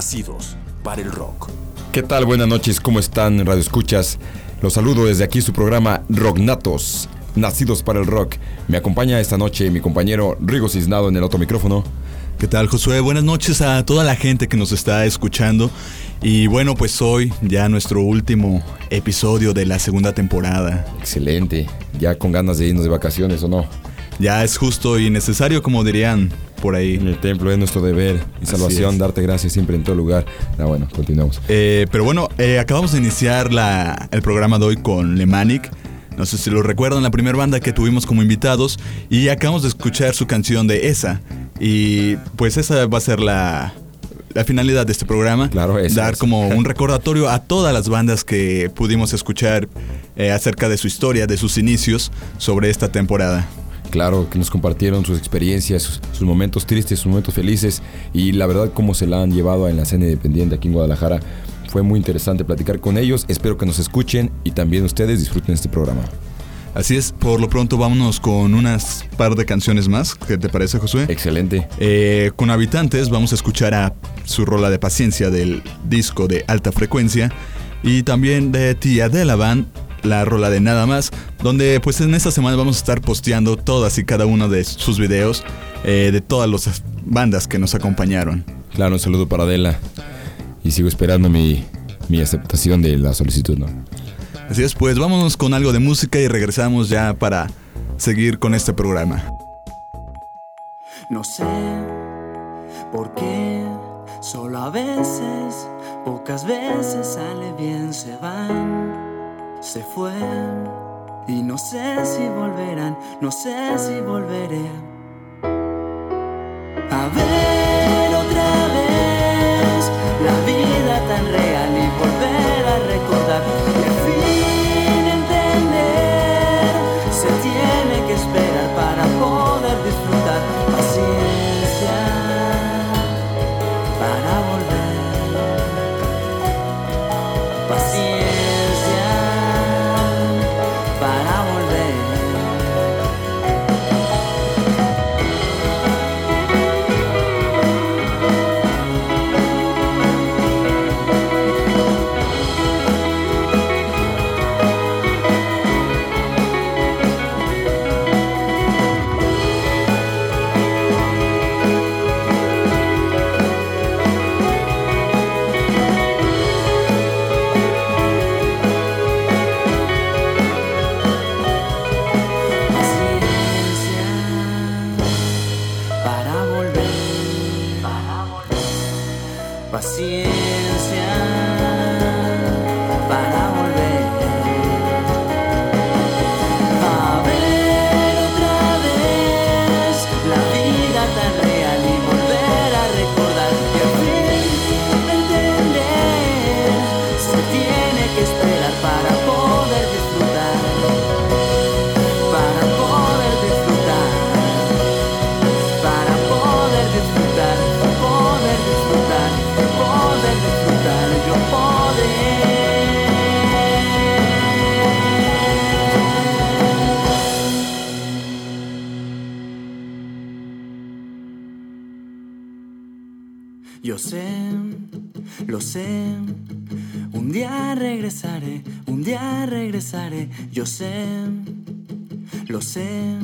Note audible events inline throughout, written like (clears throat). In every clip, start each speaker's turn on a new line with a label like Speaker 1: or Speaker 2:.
Speaker 1: Nacidos para el rock.
Speaker 2: ¿Qué tal? Buenas noches, ¿cómo están, Radio Escuchas? Los saludo desde aquí su programa Rocknatos, nacidos para el rock. Me acompaña esta noche mi compañero Rigo Cisnado en el otro micrófono.
Speaker 3: ¿Qué tal, Josué? Buenas noches a toda la gente que nos está escuchando. Y bueno, pues hoy ya nuestro último episodio de la segunda temporada.
Speaker 2: Excelente, ya con ganas de irnos de vacaciones o no.
Speaker 3: Ya es justo y necesario, como dirían por
Speaker 2: En
Speaker 3: ahí.
Speaker 2: el templo es nuestro deber y salvación, darte gracias siempre en todo lugar. Ah, bueno, continuamos.
Speaker 3: Eh, pero bueno, eh, acabamos de iniciar la- el programa de hoy con Lemanic. No sé si lo recuerdan, la primera banda que tuvimos como invitados. Y acabamos de escuchar su canción de esa. Y pues esa va a ser la, la finalidad de este programa.
Speaker 2: Claro, eso
Speaker 3: Dar como (laughs) un recordatorio a todas las bandas que pudimos escuchar eh, acerca de su historia, de sus inicios sobre esta temporada.
Speaker 2: Claro, que nos compartieron sus experiencias, sus, sus momentos tristes, sus momentos felices y la verdad cómo se la han llevado en la escena independiente aquí en Guadalajara. Fue muy interesante platicar con ellos. Espero que nos escuchen y también ustedes disfruten este programa.
Speaker 3: Así es, por lo pronto vámonos con unas par de canciones más. ¿Qué te parece, Josué?
Speaker 2: Excelente.
Speaker 3: Eh, con Habitantes vamos a escuchar a su rola de paciencia del disco de alta frecuencia y también de Tía de la Band, la rola de Nada Más, donde pues en esta semana vamos a estar posteando todas y cada uno de sus videos eh, de todas las bandas que nos acompañaron.
Speaker 2: Claro, un saludo para Adela. Y sigo esperando mi, mi aceptación de la solicitud, ¿no?
Speaker 3: Así es, pues vámonos con algo de música y regresamos ya para seguir con este programa.
Speaker 4: No sé por qué, solo a veces, pocas veces sale bien, se van, se fue. Y no sé si volverán, no sé si volveré. Yo sé, lo sé, un día regresaré, un día regresaré, yo sé, lo sé,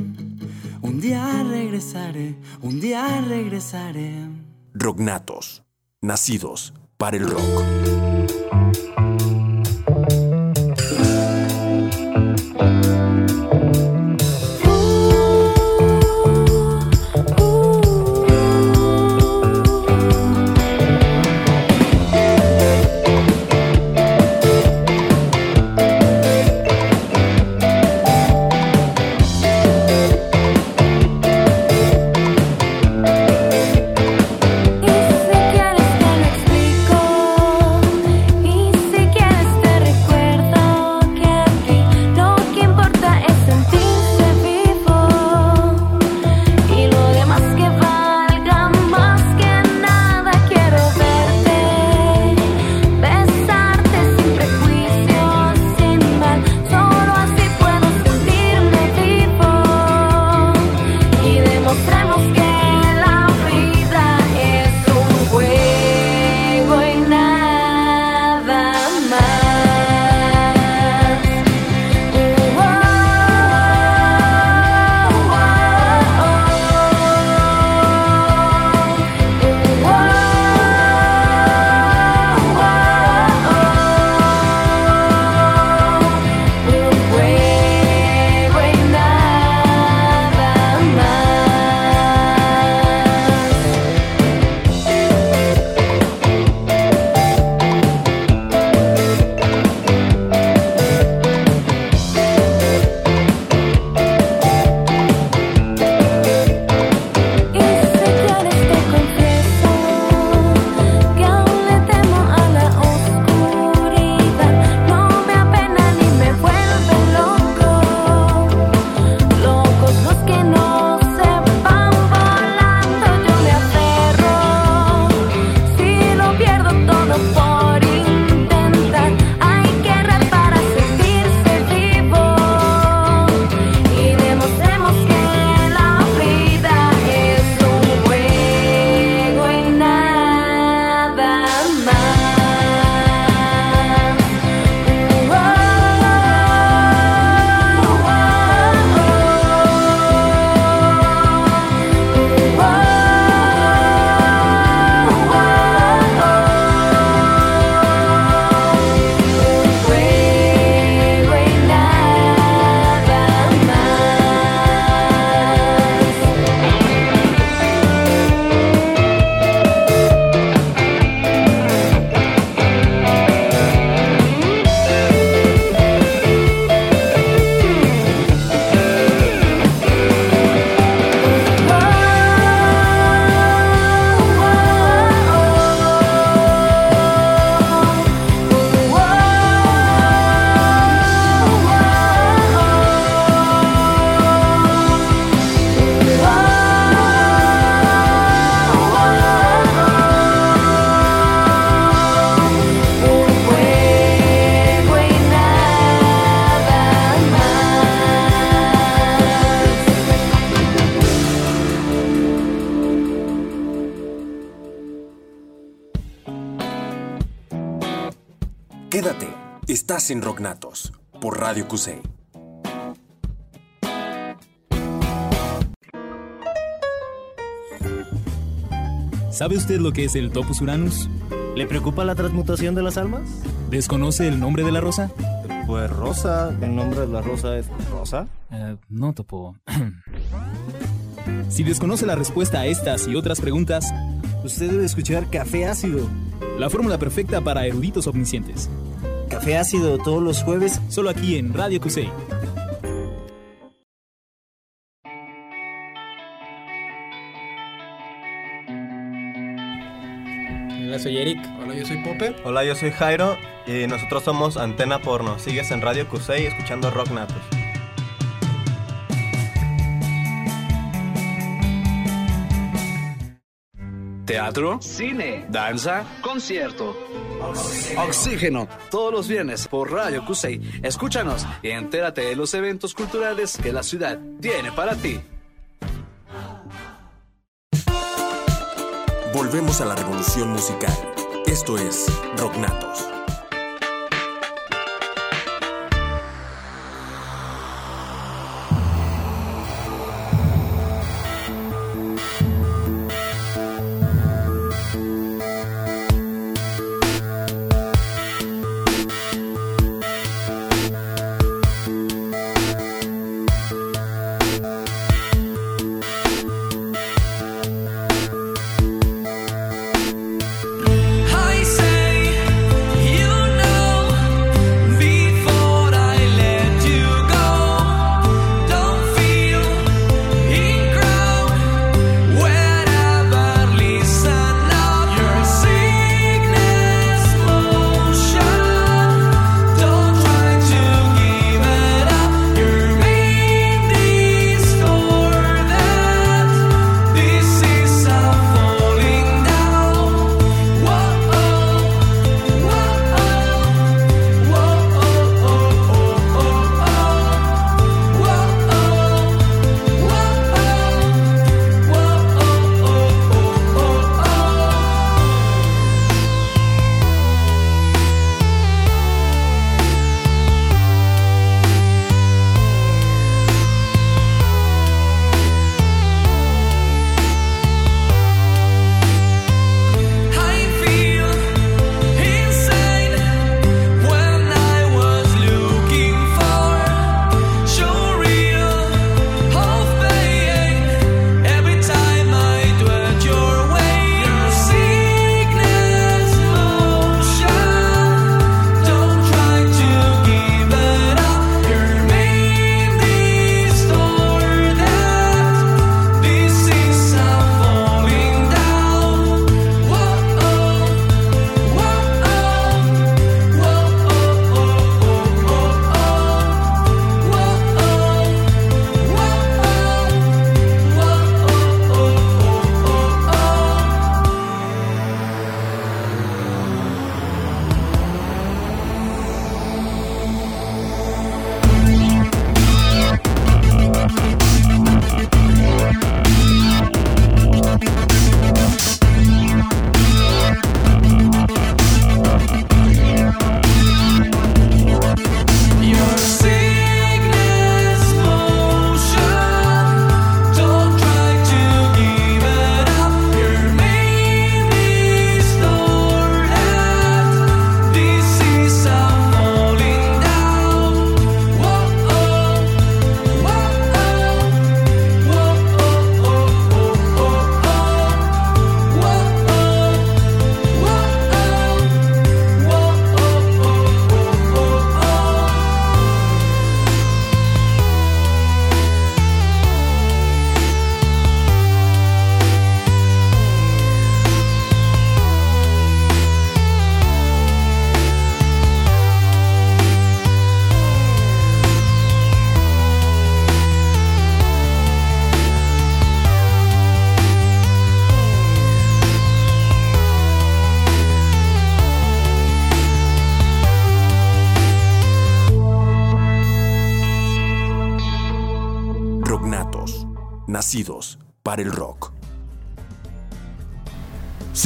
Speaker 4: un día regresaré, un día regresaré.
Speaker 1: Rognatos, nacidos para el rock.
Speaker 5: Quédate, estás en Rocknatos por Radio Cusey.
Speaker 6: ¿Sabe usted lo que es el Topus Uranus?
Speaker 7: ¿Le preocupa la transmutación de las almas?
Speaker 6: ¿Desconoce el nombre de la rosa?
Speaker 7: Pues Rosa, el nombre de la rosa es Rosa.
Speaker 6: Eh, no, Topo. (clears throat) si desconoce la respuesta a estas y otras preguntas,
Speaker 7: usted debe escuchar Café Ácido.
Speaker 6: La fórmula perfecta para eruditos omniscientes.
Speaker 7: Café Ácido todos los jueves,
Speaker 6: solo aquí en Radio Cusey.
Speaker 8: Hola, soy Eric.
Speaker 9: Hola, yo soy Popper.
Speaker 10: Hola, yo soy Jairo y nosotros somos Antena Porno. Sigues en Radio Cusey escuchando Rock Natos.
Speaker 11: Teatro,
Speaker 12: cine,
Speaker 11: danza,
Speaker 12: concierto.
Speaker 11: Oxígeno, todos los viernes por Radio Cusey. Escúchanos y entérate de los eventos culturales que la ciudad tiene para ti.
Speaker 5: Volvemos a la revolución musical. Esto es Rocknatos.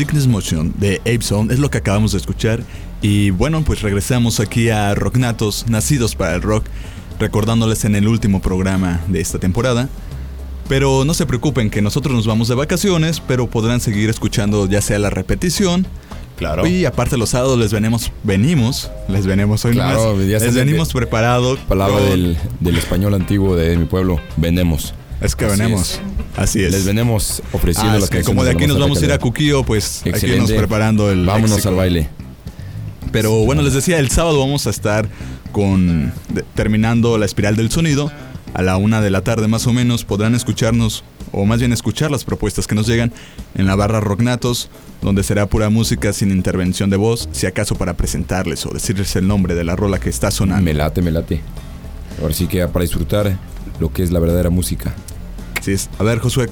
Speaker 3: Sickness Motion de Ape Zone es lo que acabamos de escuchar Y bueno, pues regresamos aquí a Rocknatos, nacidos para el rock, recordándoles en el último programa de esta temporada. Pero no se preocupen que nosotros nos vamos de vacaciones, pero podrán seguir escuchando ya sea la repetición.
Speaker 2: Claro.
Speaker 3: Y aparte los sábados les venimos, venimos, les venimos hoy
Speaker 2: Claro,
Speaker 3: nomás, les venimos preparado.
Speaker 2: Palabra
Speaker 3: con-
Speaker 2: del, del español antiguo de mi pueblo, vendemos.
Speaker 3: Es que
Speaker 2: Así
Speaker 3: venemos,
Speaker 2: es.
Speaker 3: Así es.
Speaker 2: Les venemos ofreciendo
Speaker 3: Ah, es que como de aquí nos vamos a ir a. Cuquío, pues hay que irnos
Speaker 2: Excelente.
Speaker 3: preparando el
Speaker 2: Vámonos
Speaker 3: léxico.
Speaker 2: al baile.
Speaker 3: Pero bueno, les decía, el sábado vamos a estar con de- terminando la espiral del sonido. A la una de la tarde más o menos podrán escucharnos, o más bien escuchar las propuestas que nos llegan en la barra Rocknatos, donde será pura música sin intervención de voz, si acaso para presentarles o decirles el nombre de la rola que está sonando.
Speaker 2: Me late, me late. Ahora sí que para disfrutar lo que es la verdadera música.
Speaker 3: A ver, Josué,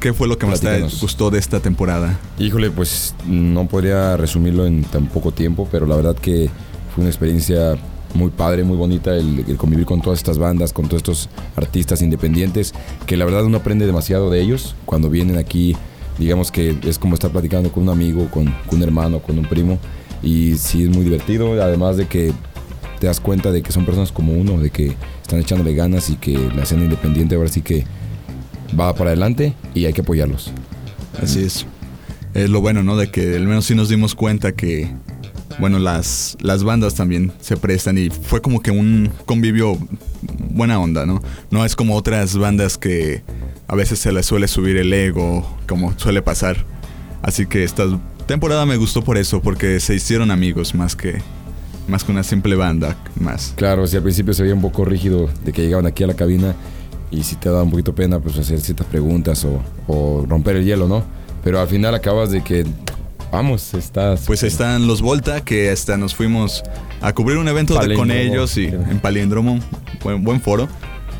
Speaker 3: ¿qué fue lo que más te gustó de esta temporada?
Speaker 2: Híjole, pues no podría resumirlo en tan poco tiempo, pero la verdad que fue una experiencia muy padre, muy bonita el, el convivir con todas estas bandas, con todos estos artistas independientes, que la verdad uno aprende demasiado de ellos cuando vienen aquí, digamos que es como estar platicando con un amigo, con, con un hermano, con un primo, y sí es muy divertido, además de que te das cuenta de que son personas como uno, de que están echándole ganas y que la escena independiente ahora sí que va para adelante y hay que apoyarlos.
Speaker 3: Así es. Es lo bueno, ¿no? De que al menos sí nos dimos cuenta que, bueno, las, las bandas también se prestan y fue como que un convivio buena onda, ¿no? No es como otras bandas que a veces se les suele subir el ego, como suele pasar. Así que esta temporada me gustó por eso, porque se hicieron amigos más que, más que una simple banda más.
Speaker 2: Claro, si al principio se veía un poco rígido de que llegaban aquí a la cabina y si te daba un poquito pena pues hacer ciertas preguntas o, o romper el hielo, ¿no? Pero al final acabas de que, vamos, estás...
Speaker 3: Pues están los Volta, que hasta nos fuimos a cubrir un evento de- con ellos y en Palíndromo, buen, buen foro.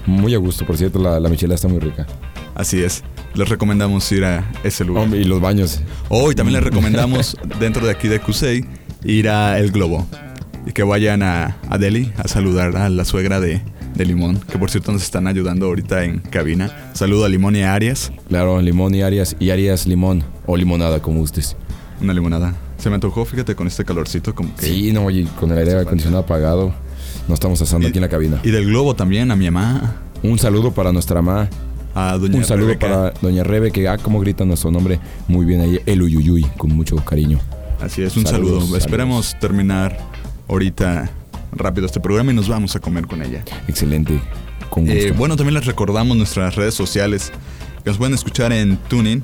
Speaker 2: Muy a gusto, por cierto, la, la michelada está muy rica.
Speaker 3: Así es. Les recomendamos ir a ese lugar.
Speaker 2: Y los baños.
Speaker 3: Hoy también les recomendamos, (laughs) dentro de aquí de Cusey, ir a El Globo. Y que vayan a, a Delhi a saludar a la suegra de, de Limón, que por cierto nos están ayudando ahorita en cabina. Saludo a Limón y a Arias.
Speaker 2: Claro, limón y Arias, y Arias limón o limonada, como gustes.
Speaker 3: Una limonada. Se me antojó, fíjate, con este calorcito como que...
Speaker 2: Sí, no, y con el aire acondicionado apagado, nos estamos asando aquí en la cabina.
Speaker 3: Y del Globo también, a mi mamá,
Speaker 2: Un saludo para nuestra mamá,
Speaker 3: a Doña
Speaker 2: un saludo
Speaker 3: Rebeca.
Speaker 2: para Doña Rebe, que ah, como grita nuestro nombre muy bien ahí, el Uyuyuy, con mucho cariño.
Speaker 3: Así es, un
Speaker 2: Saludos,
Speaker 3: saludo.
Speaker 2: saludos.
Speaker 3: Esperemos terminar ahorita rápido este programa y nos vamos a comer con ella.
Speaker 2: Excelente, con gusto.
Speaker 3: Eh, bueno, también les recordamos nuestras redes sociales que nos pueden escuchar en Tuning,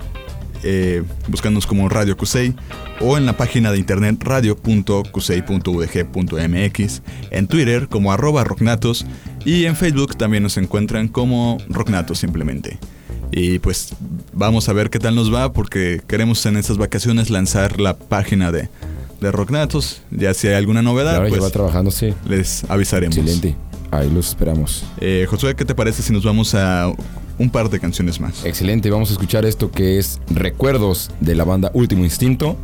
Speaker 3: eh, buscándonos como Radio Cusey, o en la página de internet radio.cusey.udg.mx, en Twitter como arroba rocknatos y en Facebook también nos encuentran como rocknatos simplemente. Y pues vamos a ver qué tal nos va porque queremos en estas vacaciones lanzar la página de, de Rocknatos. Ya si hay alguna novedad,
Speaker 2: claro,
Speaker 3: pues
Speaker 2: va trabajándose.
Speaker 3: les avisaremos.
Speaker 2: Excelente. Ahí los esperamos.
Speaker 3: Eh, Josué, ¿qué te parece si nos vamos a un par de canciones más?
Speaker 2: Excelente, vamos a escuchar esto que es Recuerdos de la banda Último Instinto.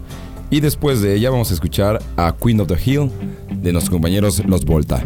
Speaker 2: Y después de ella vamos a escuchar a Queen of the Hill de nuestros compañeros Los Volta.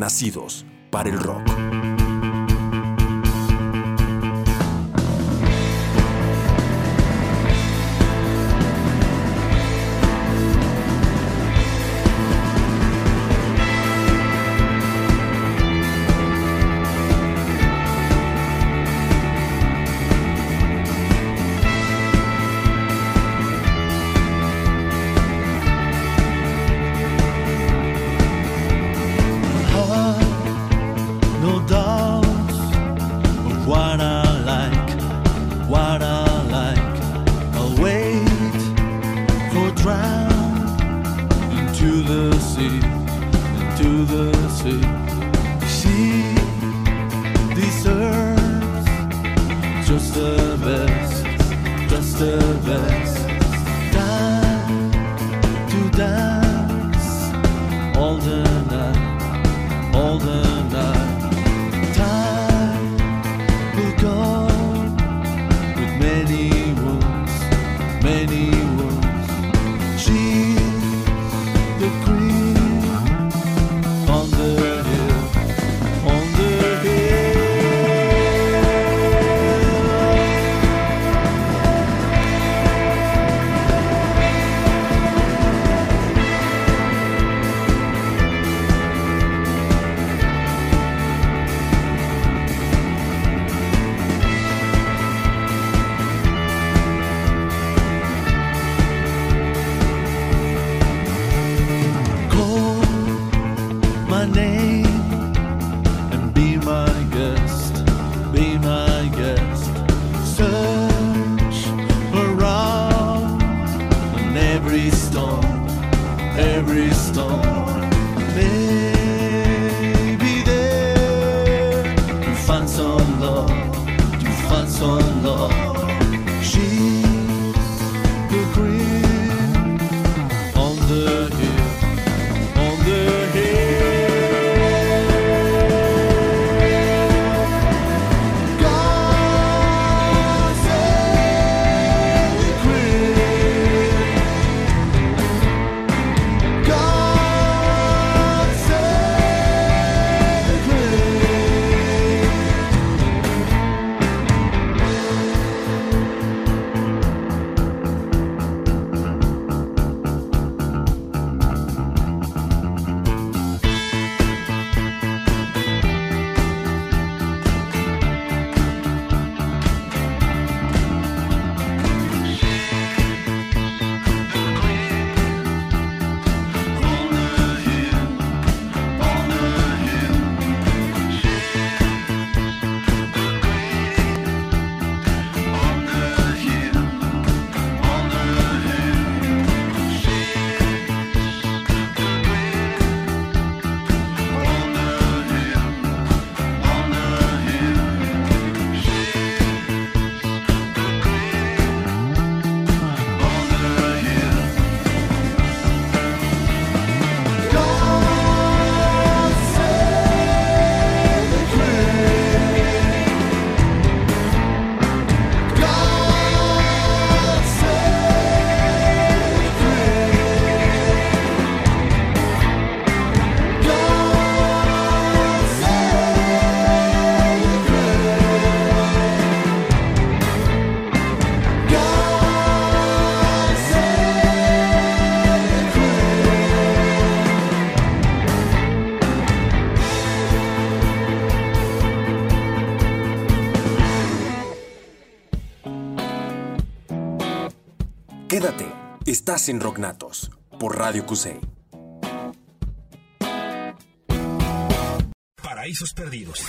Speaker 13: Nacidos para el rock.
Speaker 14: Estás en Rocknatos por Radio Cusey.
Speaker 15: Paraísos Perdidos.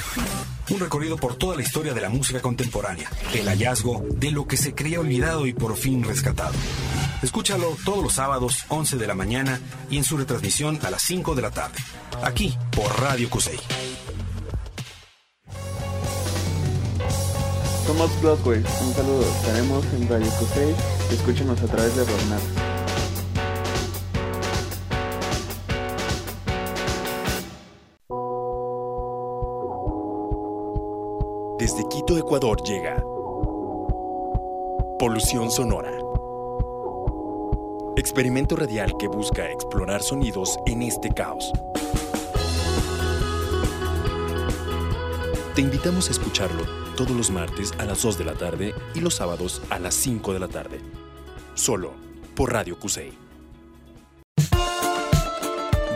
Speaker 15: Un recorrido por toda la historia de la música contemporánea. El hallazgo de lo que se creía olvidado y por fin rescatado. Escúchalo todos los sábados, 11 de la mañana y en su retransmisión a las 5 de la tarde. Aquí por Radio Cusey.
Speaker 5: Somos Broadway, un saludo. Estaremos en Radio Cusey. Escúchenos a través de Rocknatos.
Speaker 14: Desde Quito, Ecuador llega Polución Sonora. Experimento radial que busca explorar sonidos en este caos. Te invitamos a escucharlo todos los martes a las 2 de la tarde y los sábados a las 5 de la tarde. Solo por Radio Cusey.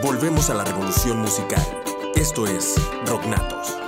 Speaker 14: Volvemos a la revolución musical. Esto es Rocknatos.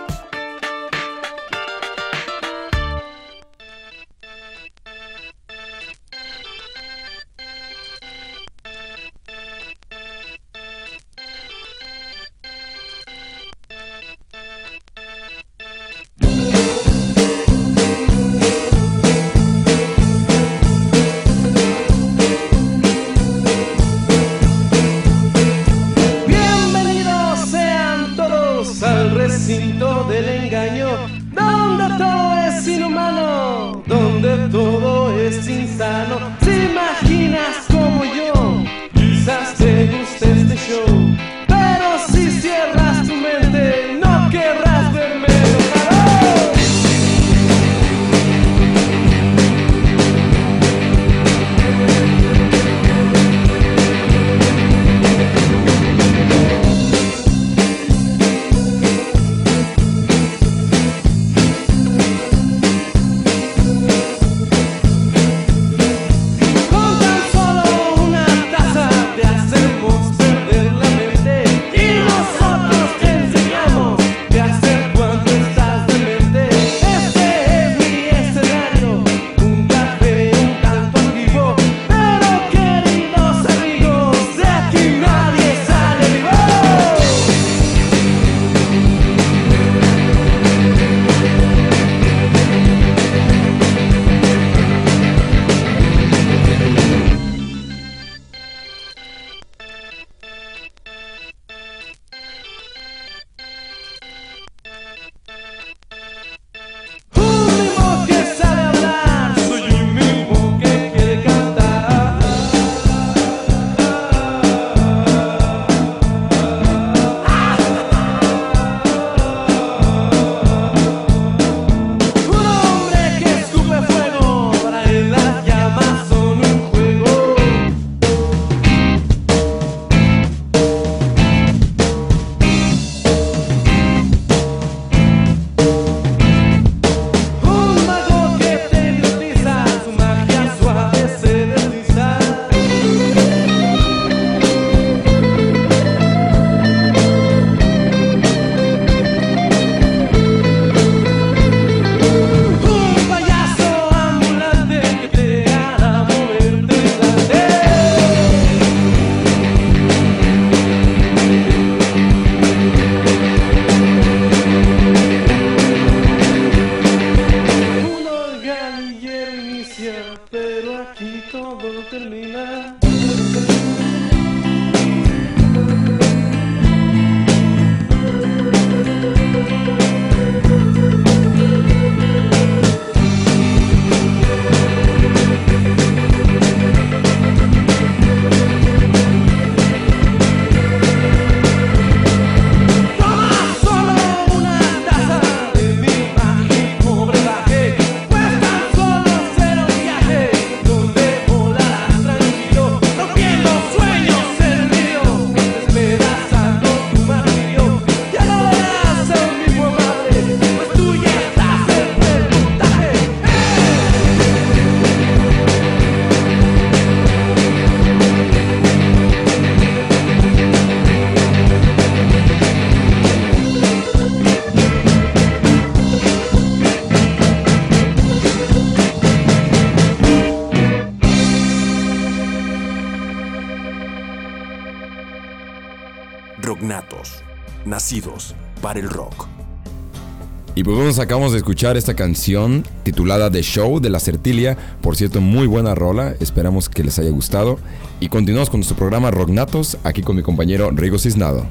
Speaker 2: Nos acabamos de escuchar esta canción titulada The Show de la Certilia. Por cierto, muy buena rola. Esperamos que les haya gustado. Y continuamos con nuestro programa Rocknatos, aquí con mi compañero Rigo Cisnado.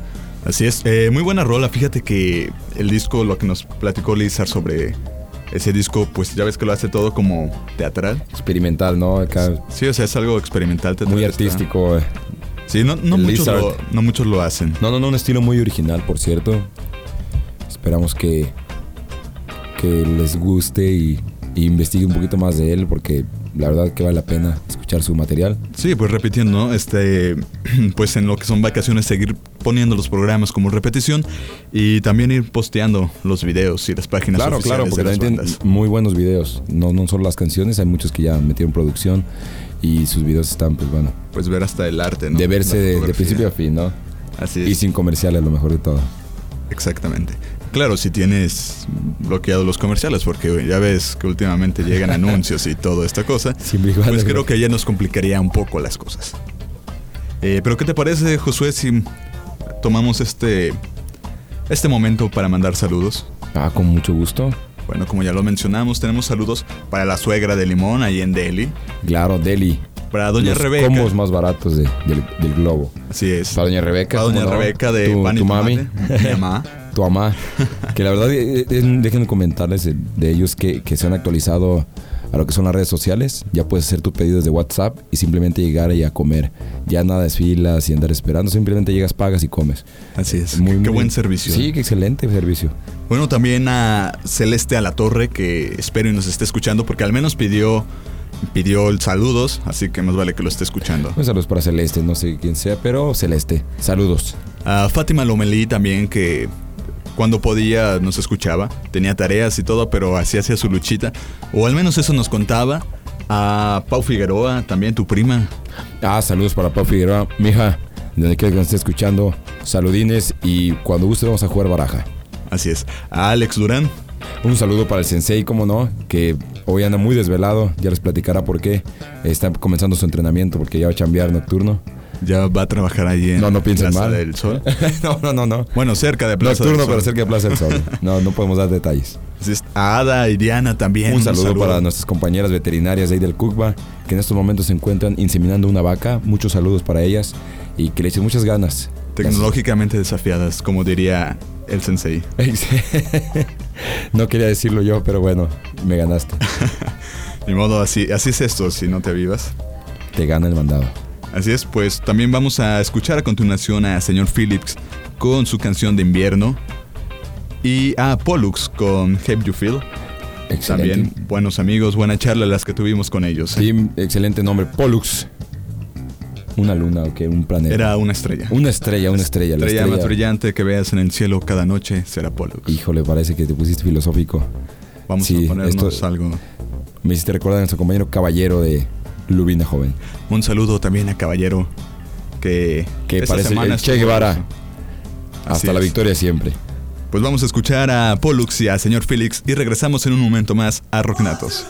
Speaker 3: Así es, eh, muy buena rola. Fíjate que el disco, lo que nos platicó Lizar sobre ese disco, pues ya ves que lo hace todo como teatral.
Speaker 2: Experimental, ¿no? Acá
Speaker 3: Sí, o sea, es algo experimental. teatral,
Speaker 2: muy
Speaker 3: está-
Speaker 2: artístico. eh.
Speaker 3: Sí, no, muchos lo, no muchos lo hacen.
Speaker 2: No, no, no, un estilo muy original, por cierto. Esperamos que, que les guste y, y investigue un poquito más de él, porque la verdad que vale la pena escuchar su material.
Speaker 3: Sí, pues repitiendo, ¿no? Este, (clears throat) pues en lo que son vacaciones seguir poniendo los programas como repetición y también ir posteando los videos y las páginas
Speaker 2: Claro,
Speaker 3: oficiales
Speaker 2: claro, porque
Speaker 3: de
Speaker 2: también tienen muy buenos videos. No, no solo las canciones, hay muchos que ya metieron producción y sus videos están, pues bueno,
Speaker 3: Pues ver hasta el arte, ¿no?
Speaker 2: de verse de, principio a fin, ¿no?
Speaker 3: Así
Speaker 2: Y
Speaker 3: es.
Speaker 2: sin comerciales, lo mejor de todo.
Speaker 3: Exactamente. Claro, si tienes bloqueados los comerciales, porque ya ves que últimamente llegan (laughs) anuncios y toda esta cosa, pues creo que ya nos complicaría un poco las cosas. Eh, Pero ¿qué te parece, Josué, si tomamos este, este momento para mandar saludos?
Speaker 2: Ah, con mucho gusto.
Speaker 3: Bueno, como ya lo mencionamos, tenemos saludos para la suegra de Limón ahí en Delhi,
Speaker 2: Claro, Deli.
Speaker 3: para Doña
Speaker 2: los
Speaker 3: Rebeca.
Speaker 2: combos más baratos de- del, del globo.
Speaker 3: Así es.
Speaker 2: Para Doña Rebeca.
Speaker 3: Para Doña. Rebeca de
Speaker 2: tu,
Speaker 3: Pan y
Speaker 2: tu mami.
Speaker 3: Mi mamá. (laughs)
Speaker 2: tu mamá. Que la verdad, eh, eh, déjenme comentarles de, de ellos que, que se han actualizado a lo que son las redes sociales. Ya puedes hacer tu pedido desde WhatsApp y simplemente llegar y a comer. Ya nada de filas y andar esperando. Simplemente llegas, pagas y comes.
Speaker 3: Así es.
Speaker 2: Muy,
Speaker 3: qué
Speaker 2: muy-
Speaker 3: buen servicio.
Speaker 2: Sí, qué excelente servicio.
Speaker 3: Bueno, también a Celeste a la Torre, que espero y nos esté escuchando, porque al menos pidió, pidió el saludos, así que más vale que lo esté escuchando.
Speaker 2: Un saludos para Celeste, no sé quién sea, pero Celeste. Saludos.
Speaker 3: A Fátima Lomelí también, que cuando podía nos escuchaba, tenía tareas y todo, pero así hacía su luchita, o al menos eso nos contaba. A Pau Figueroa, también tu prima.
Speaker 2: Ah, saludos para Pau Figueroa. Mija, donde quiera que nos esté escuchando, saludines y cuando guste vamos a jugar baraja.
Speaker 3: Así es. A Alex Durán.
Speaker 2: Un saludo para el sensei, como no, que hoy anda muy desvelado, ya les platicará por qué. Está comenzando su entrenamiento porque ya va a chambear nocturno.
Speaker 3: Ya va a trabajar ahí en
Speaker 2: No, no piensen
Speaker 3: Plaza
Speaker 2: mal.
Speaker 3: del Sol. (laughs)
Speaker 2: no, no, no, no.
Speaker 3: Bueno, cerca de Plaza
Speaker 2: Nocturno,
Speaker 3: del Sol.
Speaker 2: pero cerca de Plaza del Sol. (laughs) No, no podemos dar detalles.
Speaker 3: A Ada y Diana también.
Speaker 2: Un saludo, para nuestras compañeras veterinarias de ahí del Cucba, que en estos momentos se encuentran inseminando una vaca. Muchos saludos para ellas y que le echen muchas ganas.
Speaker 3: Tecnológicamente desafiadas, como diría el sensei. (laughs)
Speaker 2: no quería decirlo yo, pero bueno, me ganaste.
Speaker 3: Ni modo, así, así es esto, si no te avivas.
Speaker 2: Te gana el mandado.
Speaker 3: Así es, pues también vamos a escuchar a continuación a señor Phillips con su canción de invierno y a Pollux con Have You Feel.
Speaker 2: Excelente.
Speaker 3: También buenos amigos, buena charla las que tuvimos con ellos.
Speaker 2: Sí, excelente nombre. Pollux. Una luna o qué, un planeta.
Speaker 3: Era una estrella.
Speaker 2: Una estrella, una estrella. La
Speaker 3: estrella más brillante que veas en el cielo cada noche será Pollux.
Speaker 2: Híjole, parece que te pusiste filosófico.
Speaker 3: Vamos
Speaker 2: Sí,
Speaker 3: a ponernos
Speaker 2: esto-
Speaker 3: algo.
Speaker 2: Me hiciste recordar a nuestro compañero caballero de Lubina Joven.
Speaker 3: Un saludo también a Caballero que,
Speaker 2: Que parece el Che Guevara. Hasta la victoria siempre.
Speaker 3: Pues vamos a escuchar a Pollux y a señor Félix y regresamos en un momento más a Rocknatos.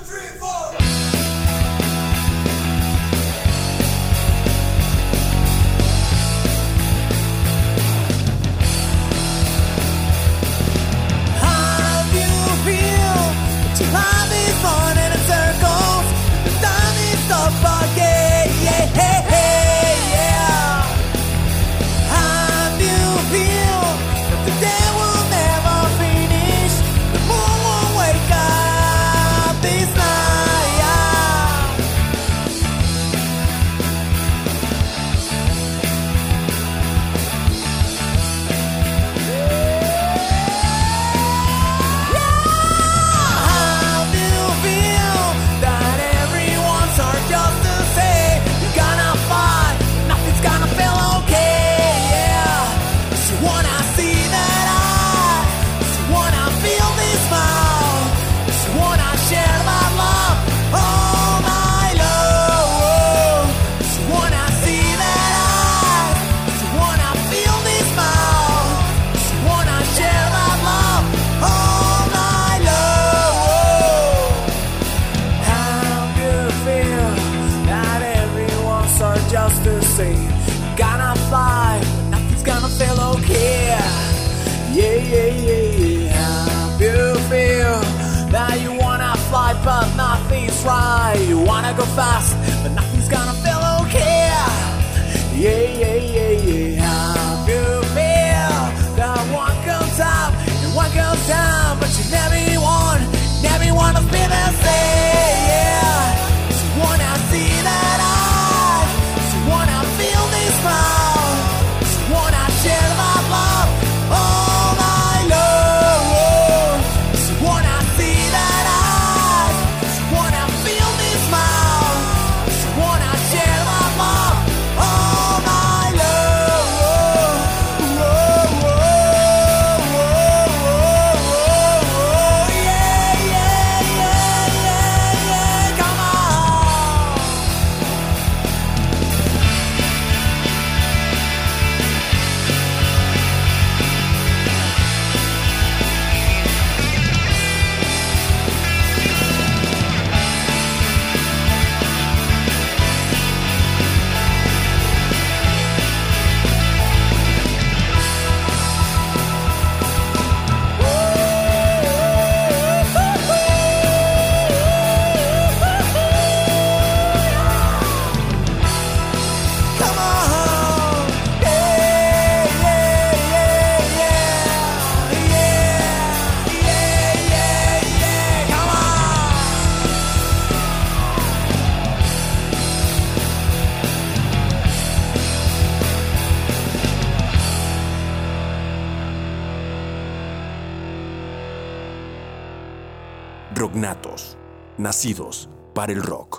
Speaker 5: Para el rock.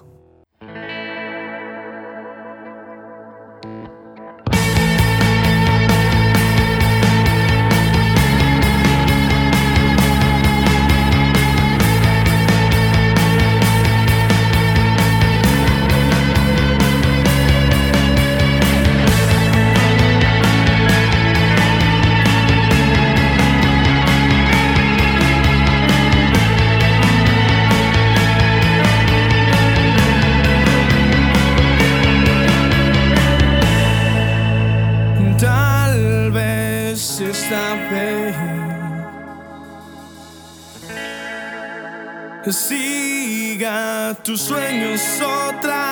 Speaker 13: Tus sueños otra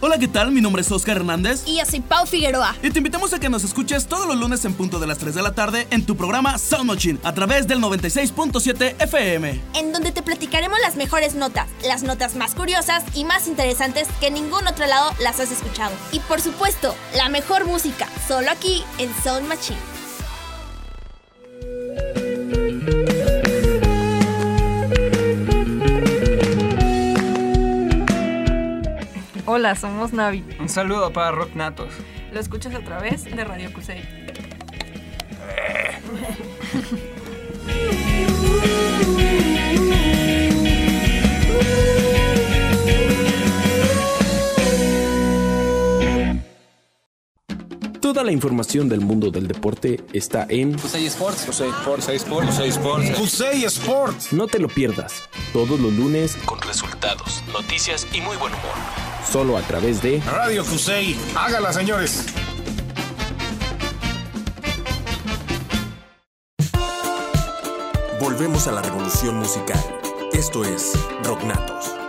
Speaker 16: Hola, ¿qué tal? Mi nombre es Oscar Hernández.
Speaker 17: Y yo soy Pau Figueroa.
Speaker 16: Y te invitamos a que nos escuches todos los lunes en punto de las 3 de la tarde en tu programa Sound Machine a través del 96.7 FM.
Speaker 17: En donde te platicaremos las mejores notas, las notas más curiosas y más interesantes que en ningún otro lado las has escuchado. Y por supuesto, la mejor música, solo aquí en Sound Machine.
Speaker 18: Hola, somos Navi.
Speaker 19: Un saludo para Rock Natos.
Speaker 18: Lo escuchas a través de Radio Cusey.
Speaker 20: Toda la información del mundo del deporte está en
Speaker 21: Cusey Sports.
Speaker 20: Cusey Sports.
Speaker 21: Cusey Sports. Cusey Sports.
Speaker 20: Cusey Sports. No te lo pierdas. Todos los lunes con resultados, noticias y muy buen humor. Solo a través de
Speaker 22: Radio Cusey. Hágala, señores.
Speaker 1: Volvemos a la revolución musical. Esto es Rocknatos.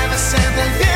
Speaker 23: ever said that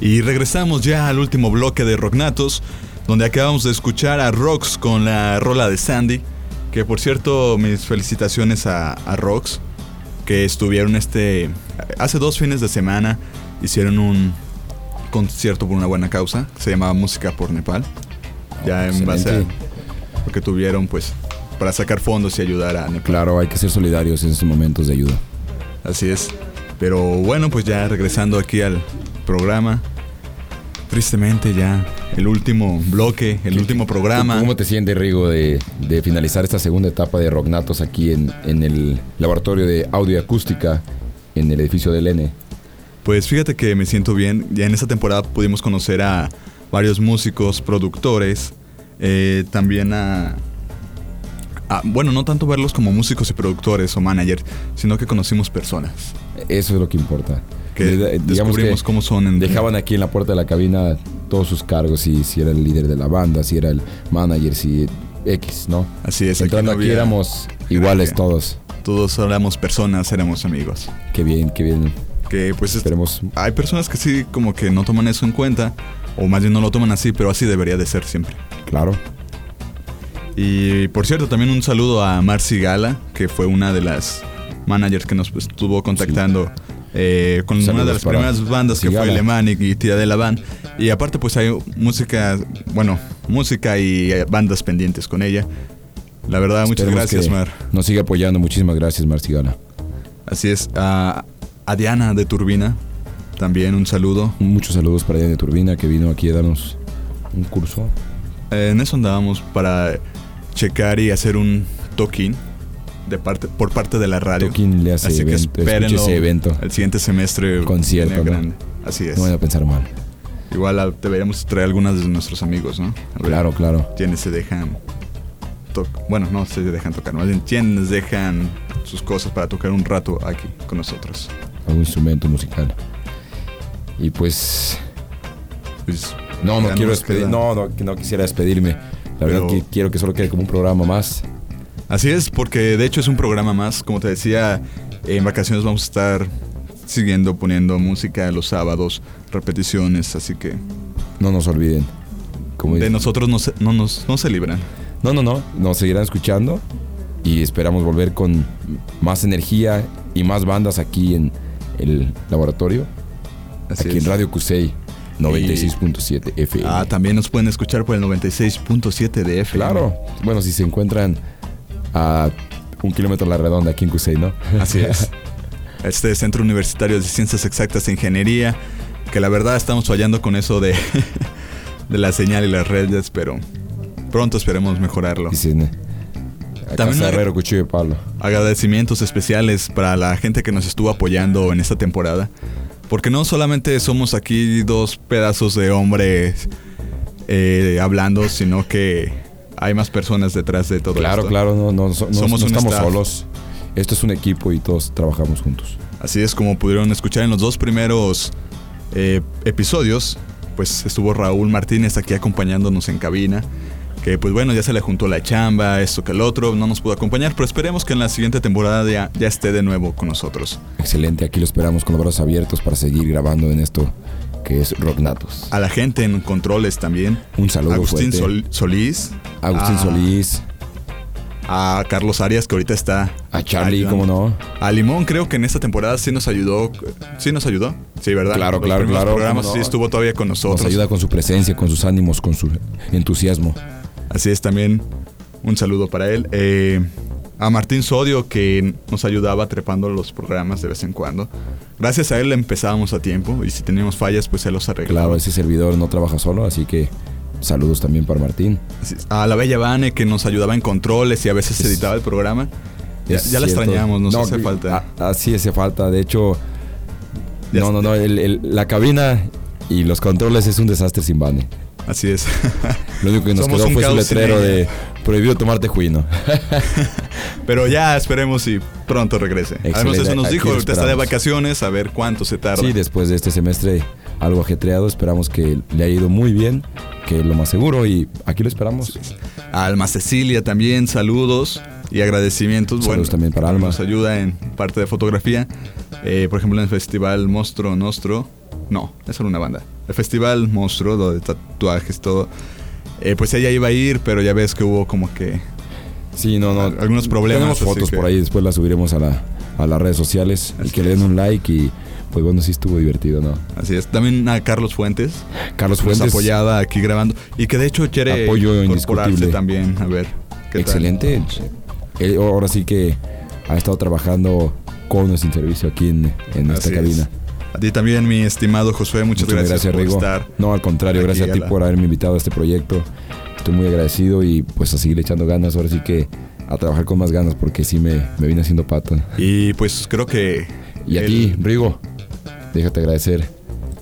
Speaker 23: Y
Speaker 3: regresamos ya al último bloque de Rocknatos, donde acabamos de escuchar a Rox con la rola de Sandy. Que por cierto, mis felicitaciones a, a Rox, que estuvieron este. Hace dos fines de semana hicieron un concierto por una buena causa, que se llamaba Música por Nepal. Ya en base a
Speaker 2: excelente.
Speaker 3: lo que tuvieron, pues, para sacar fondos y ayudar a Nepal.
Speaker 2: Claro, hay que ser solidarios en estos momentos de ayuda.
Speaker 3: Así es. Pero bueno, pues ya regresando aquí al programa. Tristemente ya el último bloque, el último programa.
Speaker 2: ¿Cómo te sientes, Rigo, de, de finalizar esta segunda etapa de Rocknatos aquí en, en el laboratorio de audio y acústica en el edificio del N?
Speaker 3: Pues fíjate que me siento bien. Ya en esta temporada pudimos conocer a varios músicos, productores, eh, también a, ah, bueno, no tanto verlos como músicos y productores o managers, sino que conocimos personas.
Speaker 2: Eso es lo que importa.
Speaker 3: Que
Speaker 2: De-
Speaker 3: descubrimos cómo son en-
Speaker 2: Dejaban aquí en la puerta de la cabina todos sus cargos, si, si era el líder de la banda, si era el manager, si X, ¿no?
Speaker 3: Así es,
Speaker 2: Entrando
Speaker 3: no
Speaker 2: aquí,
Speaker 3: había
Speaker 2: éramos iguales todos.
Speaker 3: Todos éramos personas, éramos amigos.
Speaker 2: Qué bien, qué bien.
Speaker 3: Que pues es-
Speaker 2: Esperemos.
Speaker 3: hay personas que sí como que no toman eso en cuenta, o más bien no lo toman así, pero así debería de ser siempre.
Speaker 2: Claro.
Speaker 3: Y por cierto, también un saludo a Marcy Gala, que fue una de las managers que nos pues, estuvo contactando eh, con una de las primeras bandas que fue. Lemanic y Tía de la Van. Y aparte pues hay música, bueno, música y eh, bandas pendientes con ella. La verdad, muchas gracias, Mar.
Speaker 2: Nos sigue apoyando. Muchísimas gracias, Marcigala.
Speaker 3: Así es. A, a Diana de Turbina, también un saludo.
Speaker 2: Muchos saludos para Diana de Turbina que vino aquí a darnos un curso.
Speaker 3: Eh, en eso andábamos para checar y hacer un toquín de parte, por parte de la radio.
Speaker 2: Le hace
Speaker 3: Así que espérenlo
Speaker 2: ese evento.
Speaker 3: El siguiente semestre.
Speaker 2: Concierto,
Speaker 3: grande. Así es.
Speaker 2: No vayan a pensar mal.
Speaker 3: Igual deberíamos traer algunas de nuestros amigos, ¿no? Ver
Speaker 2: Claro, claro.
Speaker 3: ¿Quiénes se dejan Bueno, no se dejan tocar, más bien quiénes dejan sus cosas para tocar un rato aquí con nosotros.
Speaker 2: Algún instrumento musical. Y pues.
Speaker 3: Pues,
Speaker 2: no, no quiero despedir. No, no, no quisiera despedirme. La verdad que quiero que solo quede como un programa más.
Speaker 3: Así es, porque de hecho es un programa más. Como te decía, en vacaciones vamos a estar siguiendo poniendo música los sábados, repeticiones, así que
Speaker 2: No nos olviden. Como
Speaker 3: de nosotros no se, no nos, no se libran.
Speaker 2: No, no, no. Nos seguirán escuchando. Y esperamos volver con más energía y más bandas aquí en el laboratorio.
Speaker 3: Así
Speaker 2: aquí
Speaker 3: es.
Speaker 2: en Radio Cusey 96.7 FM.
Speaker 3: Ah, también nos pueden escuchar por el 96.7 de FM.
Speaker 2: Claro. Bueno, si se encuentran a un kilómetro a la redonda aquí en Cusey, ¿no? (laughs)
Speaker 3: Así es. (laughs) Este Centro Universitario de Ciencias Exactas e Ingeniería, que la verdad estamos fallando con eso de, (laughs) de la señal y las redes, pero pronto esperemos mejorarlo.
Speaker 2: También
Speaker 3: También una-
Speaker 2: Herrero, Cuchillo Pablo.
Speaker 3: Agradecimientos especiales para la gente que nos estuvo apoyando en esta temporada. Porque no solamente somos aquí dos pedazos de hombres eh, hablando, sino que hay más personas detrás de todo
Speaker 2: Claro,
Speaker 3: esto.
Speaker 2: claro, no, no, so- no-
Speaker 3: Somos
Speaker 2: no estamos
Speaker 3: staff.
Speaker 2: solos. Esto es un equipo y todos trabajamos juntos.
Speaker 3: Así es como pudieron escuchar en los dos primeros eh, episodios, pues estuvo Raúl Martínez aquí acompañándonos en cabina. Que pues bueno, ya se le juntó la chamba, esto que el otro, no nos pudo acompañar, pero esperemos que en la siguiente temporada ya, ya esté de nuevo con nosotros.
Speaker 2: Excelente, aquí lo esperamos con los brazos abiertos para seguir grabando en esto que es Rock Natos.
Speaker 3: A la gente en controles también.
Speaker 2: Un saludo
Speaker 3: Agustín
Speaker 2: fuerte.
Speaker 3: Solís.
Speaker 2: Agustín
Speaker 3: a-
Speaker 2: Solís.
Speaker 3: A Carlos Arias, que ahorita está.
Speaker 2: A Charlie,
Speaker 3: ayudando.
Speaker 2: ¿cómo no?
Speaker 3: A Limón, creo que en esta temporada sí nos ayudó. Sí nos ayudó. Sí, ¿verdad?
Speaker 2: Claro,
Speaker 3: Los
Speaker 2: claro, claro.
Speaker 3: programas
Speaker 2: ¿cómo
Speaker 3: sí
Speaker 2: no?
Speaker 3: estuvo todavía con nosotros.
Speaker 2: Nos ayuda con su presencia, con sus ánimos, con su entusiasmo.
Speaker 3: Así es, también un saludo para él. Eh, a Martín Sodio, que nos ayudaba trepando los programas de vez en cuando. Gracias a él empezábamos a tiempo y si teníamos fallas, pues él los arreglaba.
Speaker 2: Claro, ese servidor no trabaja solo, así que saludos también para Martín.
Speaker 3: A la Bella Vane, que nos ayudaba en controles y a veces
Speaker 2: Es-
Speaker 3: editaba el programa. Ya, la extrañamos, nos
Speaker 2: No,
Speaker 3: hace falta.
Speaker 2: Así hace falta. De hecho,
Speaker 3: Ya
Speaker 2: no, no, no. el- el- la cabina y los controles es un desastre sin Bane.
Speaker 3: Así es. (laughs)
Speaker 2: Lo único que nos
Speaker 3: Somos
Speaker 2: quedó fue su letrero de prohibido tomarte juino. (laughs) (laughs)
Speaker 3: Pero ya esperemos y pronto regrese. Además,
Speaker 2: Excelente,
Speaker 3: eso nos
Speaker 2: aquí
Speaker 3: dijo, ahorita está de vacaciones, a ver cuánto se tarda.
Speaker 2: Sí, después de este semestre algo ajetreado, esperamos que le haya ido muy bien, que lo más seguro y aquí lo esperamos.
Speaker 3: A Alma Cecilia también, saludos y agradecimientos.
Speaker 2: Saludos también para Alma.
Speaker 3: Nos ayuda en parte de fotografía. Eh, por ejemplo, en el festival Monstruo Nostro. No, es solo una banda. El festival Monstruo, lo de tatuajes, todo. Eh, pues ella iba a ir, pero ya ves que hubo como que.
Speaker 2: Sí, no, no.
Speaker 3: Algunos problemas.
Speaker 2: Tenemos
Speaker 3: así
Speaker 2: fotos
Speaker 3: que-
Speaker 2: por ahí, después las subiremos a, la, a las redes sociales y que le den un like y pues bueno, sí estuvo divertido, ¿no?
Speaker 3: Así es. También a Carlos Fuentes.
Speaker 2: Carlos Fuentes.
Speaker 3: apoyaba aquí grabando. Y que de hecho quiere
Speaker 2: Apoyo
Speaker 3: incorporarse
Speaker 2: indiscutible.
Speaker 3: también. A ver. ¿qué tal?
Speaker 2: Excelente. Él ahora sí que ha estado trabajando con o sin servicio aquí en, en esta
Speaker 3: Así es. A ti también, mi estimado Josué, muchas, gracias, por
Speaker 2: Rigo.
Speaker 3: estar.
Speaker 2: No, al contrario, gracias a
Speaker 3: a
Speaker 2: ti
Speaker 3: la-
Speaker 2: por haberme invitado a este proyecto. Estoy muy agradecido y pues a seguir echando ganas. Ahora sí que a trabajar con más ganas porque sí me, me vine haciendo pato.
Speaker 3: Y pues creo que.
Speaker 2: Y a
Speaker 3: el-
Speaker 2: ti, Rigo, déjate agradecer.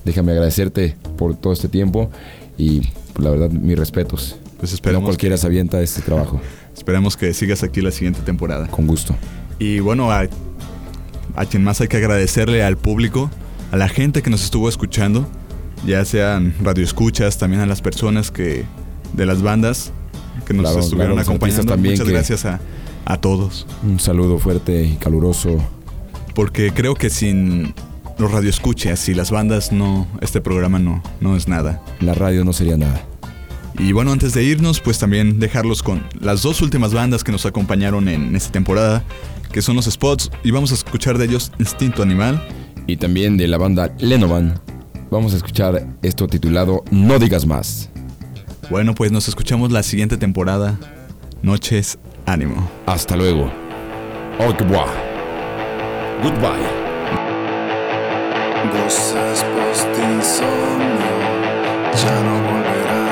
Speaker 2: Déjame agradecerte por todo este tiempo y pues, la verdad, mis respetos.
Speaker 3: Pues esperemos
Speaker 2: No cualquiera se avienta este trabajo.
Speaker 3: Esperemos que sigas aquí la siguiente temporada.
Speaker 2: Con gusto.
Speaker 3: Y bueno, a, a quien más hay que agradecerle al público, a la gente que nos estuvo escuchando, ya sean radioescuchas, también a las personas que de las bandas que nos
Speaker 2: Claro,
Speaker 3: estuvieron
Speaker 2: claro,
Speaker 3: acompañando.
Speaker 2: también
Speaker 3: Muchas gracias a, a todos.
Speaker 2: Un saludo fuerte y caluroso.
Speaker 3: Porque creo que sin los radioescuchas y las bandas no, este programa no, no es nada.
Speaker 2: La radio no sería nada.
Speaker 3: Y bueno, antes de irnos, pues también dejarlos con las dos últimas bandas que nos acompañaron en esta temporada, que son los Spots, y vamos a escuchar de ellos Instinto Animal.
Speaker 2: Y también de la banda Lenovan. Vamos a escuchar esto titulado No digas más.
Speaker 3: Bueno, pues nos escuchamos la siguiente temporada. Noches, ánimo.
Speaker 2: Hasta luego. Au revoir. Goodbye.
Speaker 24: Voces post insomnio ya no volverán.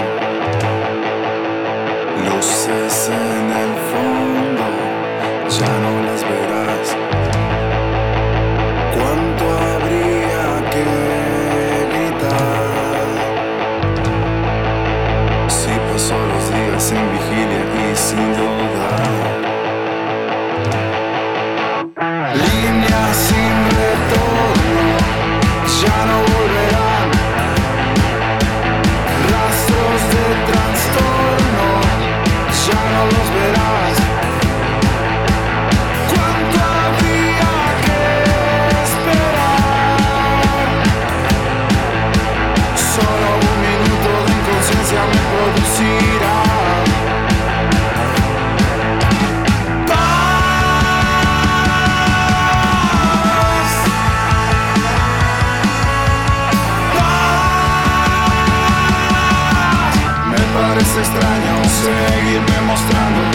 Speaker 24: Extraño seguirme mostrando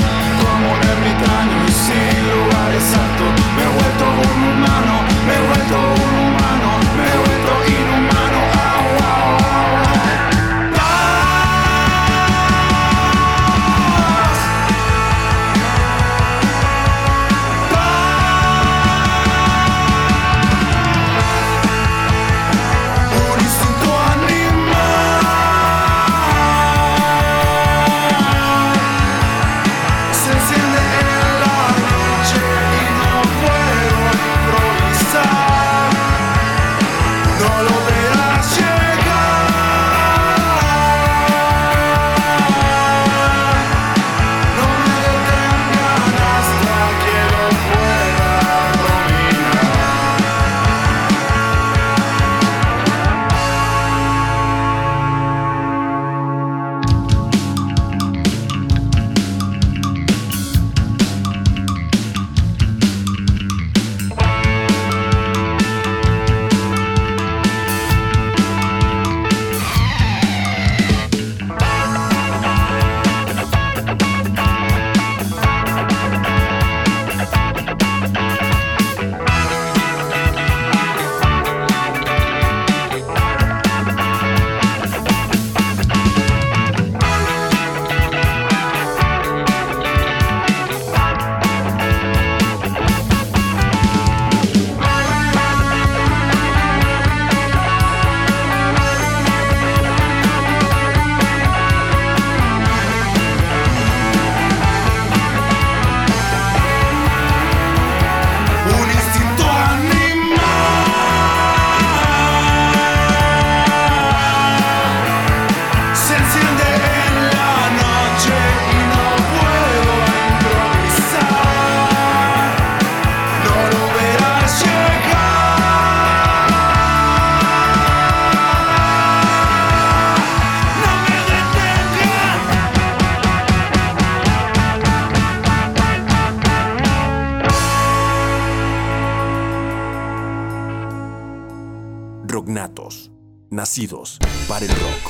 Speaker 23: para el rock.